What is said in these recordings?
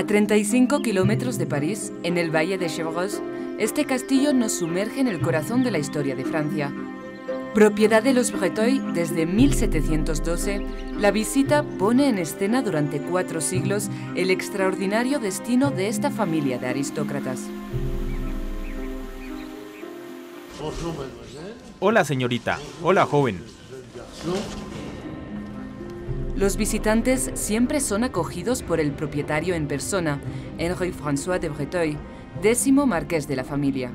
A 35 kilómetros de París, en el Valle de Chevreuse, este castillo nos sumerge en el corazón de la historia de Francia. Propiedad de los Breteuil desde 1712, la visita pone en escena durante cuatro siglos el extraordinario destino de esta familia de aristócratas. Hola, señorita. Hola, joven. Los visitantes siempre son acogidos por el propietario en persona, Henri François de Breteuil, décimo marqués de la familia.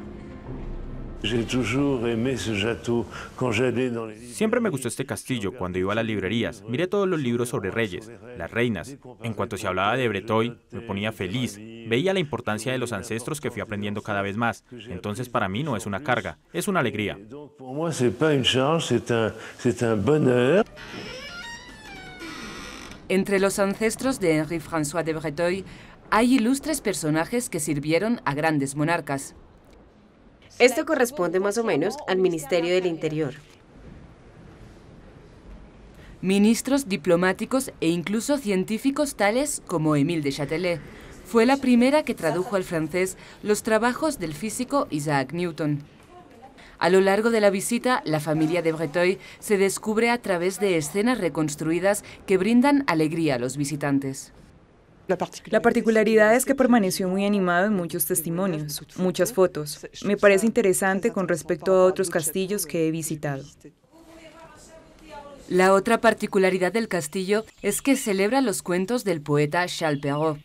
Siempre me gustó este castillo cuando iba a las librerías. Miré todos los libros sobre reyes, las reinas. En cuanto se hablaba de Breteuil, me ponía feliz. Veía la importancia de los ancestros que fui aprendiendo cada vez más. Entonces para mí no es una carga, es una alegría. Entre los ancestros de Henri François de Breteuil hay ilustres personajes que sirvieron a grandes monarcas. Esto corresponde más o menos al Ministerio del Interior. Ministros, diplomáticos e incluso científicos tales como Émile de Châtelet. Fue la primera que tradujo al francés los trabajos del físico Isaac Newton. A lo largo de la visita, la familia de Breteuil se descubre a través de escenas reconstruidas que brindan alegría a los visitantes. La particularidad es que permaneció muy animado en muchos testimonios, muchas fotos. Me parece interesante con respecto a otros castillos que he visitado. La otra particularidad del castillo es que celebra los cuentos del poeta Charles Perrault,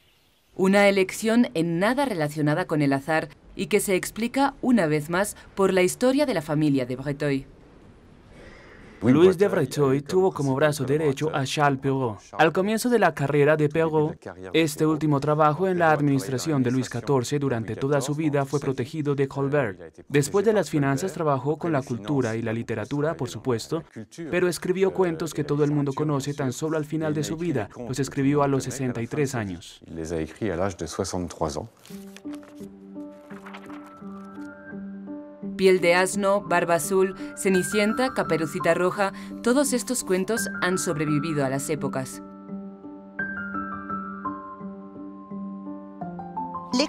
una elección en nada relacionada con el azar y que se explica una vez más por la historia de la familia de Breteuil. Louis de Breteuil tuvo como brazo derecho a Charles Perrault. Al comienzo de la carrera de Perrault, este último trabajo en la administración de Luis XIV durante toda su vida fue protegido de Colbert. Después de las finanzas trabajó con la cultura y la literatura, por supuesto, pero escribió cuentos que todo el mundo conoce tan solo al final de su vida, los escribió a los 63 años. Piel de asno, Barba Azul, Cenicienta, Caperucita Roja, todos estos cuentos han sobrevivido a las épocas.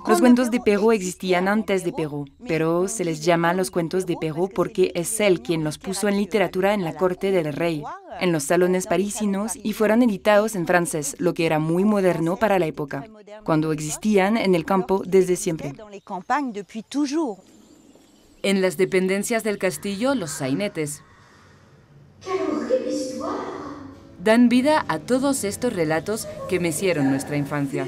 Los cuentos de Perrault existían antes de Perrault, pero se les llama los cuentos de Perrault porque es él quien los puso en literatura en la corte del rey, en los salones parisinos y fueron editados en francés, lo que era muy moderno para la época, cuando existían en el campo desde siempre. En las dependencias del castillo, los sainetes. Dan vida a todos estos relatos que mecieron nuestra infancia.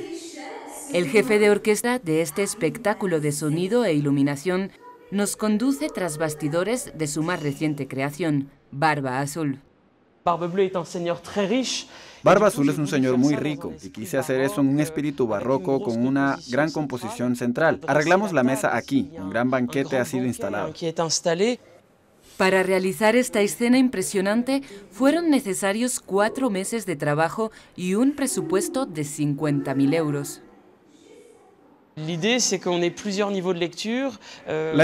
El jefe de orquesta de este espectáculo de sonido e iluminación nos conduce tras bastidores de su más reciente creación, Barba Azul. Barba Azul es un señor muy rico y quise hacer eso en un espíritu barroco con una gran composición central. Arreglamos la mesa aquí, un gran banquete ha sido instalado. Para realizar esta escena impresionante fueron necesarios cuatro meses de trabajo y un presupuesto de 50.000 euros. La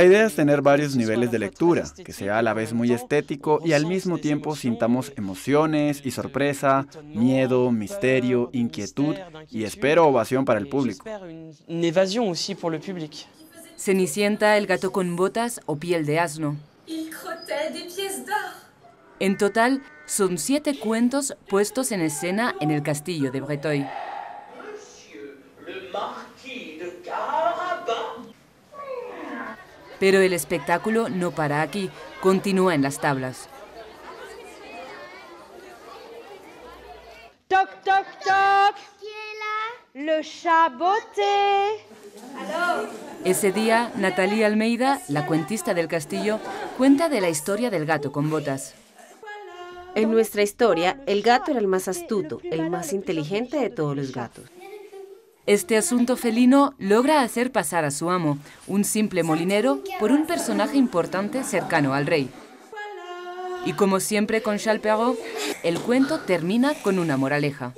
idea es tener varios niveles de lectura, que sea a la vez muy estético y al mismo tiempo sintamos emociones y sorpresa, miedo, misterio, inquietud y espero ovación para el público. Cenicienta, el gato con botas o piel de asno. En total, son siete cuentos puestos en escena en el castillo de Breteuil. Pero el espectáculo no para aquí, continúa en las tablas. Toc, toc, toc. Le chaboté. Ese día, Natalie Almeida, la cuentista del castillo, cuenta de la historia del gato con botas. En nuestra historia, el gato era el más astuto, el más inteligente de todos los gatos. Este asunto felino logra hacer pasar a su amo, un simple molinero, por un personaje importante cercano al rey. Y como siempre con Charles Perrault, el cuento termina con una moraleja.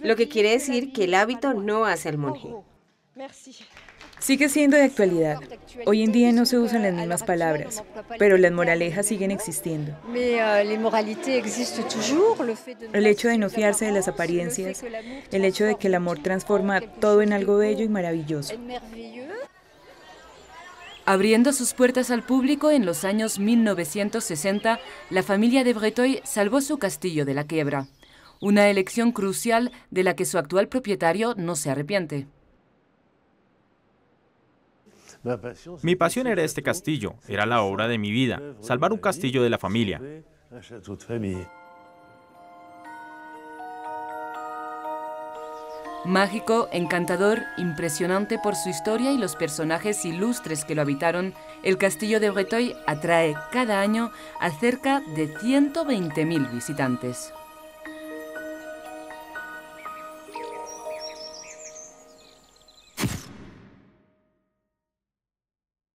Lo que quiere decir que el hábito no hace al monje. Sigue siendo de actualidad. Hoy en día no se usan las mismas palabras, pero las moralejas siguen existiendo. El hecho de no fiarse de las apariencias, el hecho de que el amor transforma todo en algo bello y maravilloso. Abriendo sus puertas al público en los años 1960, la familia de Breteuil salvó su castillo de la quiebra. Una elección crucial de la que su actual propietario no se arrepiente. Mi pasión era este castillo, era la obra de mi vida, salvar un castillo de la familia. Mágico, encantador, impresionante por su historia y los personajes ilustres que lo habitaron, el castillo de Breteuil atrae cada año a cerca de 120.000 visitantes.